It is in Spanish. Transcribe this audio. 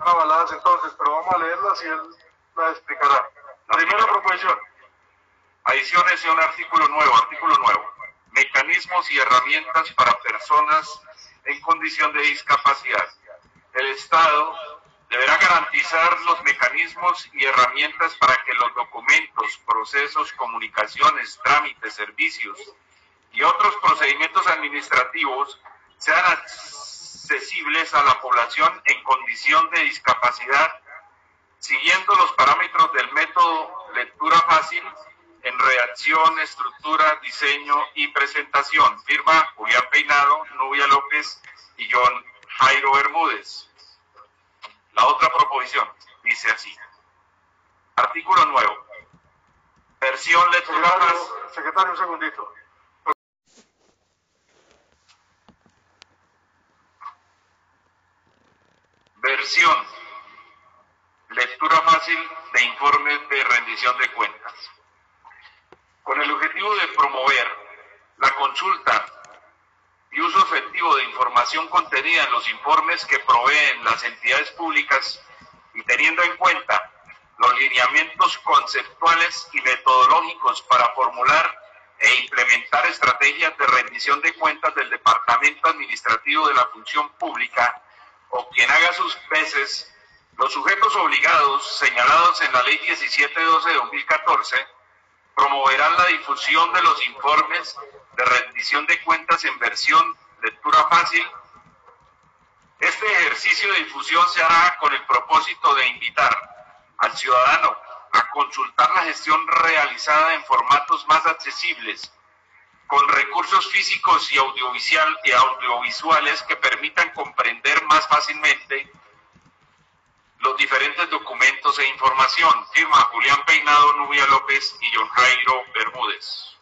Están avaladas entonces, pero vamos a leerlas y él las explicará. La primera proposición. Adiciones de un artículo nuevo, artículo nuevo. Mecanismos y herramientas para personas en condición de discapacidad. El Estado deberá garantizar los mecanismos y herramientas para que los documentos, procesos, comunicaciones, trámites, servicios y otros procedimientos administrativos sean a la población en condición de discapacidad, siguiendo los parámetros del método lectura fácil en redacción, estructura, diseño y presentación. Firma Julián Peinado, Nubia López y John Jairo Bermúdez. La otra proposición dice así. Artículo nuevo. Versión lectura fácil. secretario, un segundito. Lectura fácil de informes de rendición de cuentas. Con el objetivo de promover la consulta y uso efectivo de información contenida en los informes que proveen las entidades públicas y teniendo en cuenta los lineamientos conceptuales y metodológicos para formular e implementar estrategias de rendición de cuentas del Departamento Administrativo de la Función Pública o quien haga sus veces, los sujetos obligados señalados en la Ley 1712 de 2014 promoverán la difusión de los informes de rendición de cuentas en versión lectura fácil. Este ejercicio de difusión se hará con el propósito de invitar al ciudadano a consultar la gestión realizada en formatos más accesibles, con recursos físicos y, audiovisual, y audiovisuales que permitan comprender más fácilmente los diferentes documentos e información. Firma Julián Peinado, Nubia López y John Jairo Bermúdez.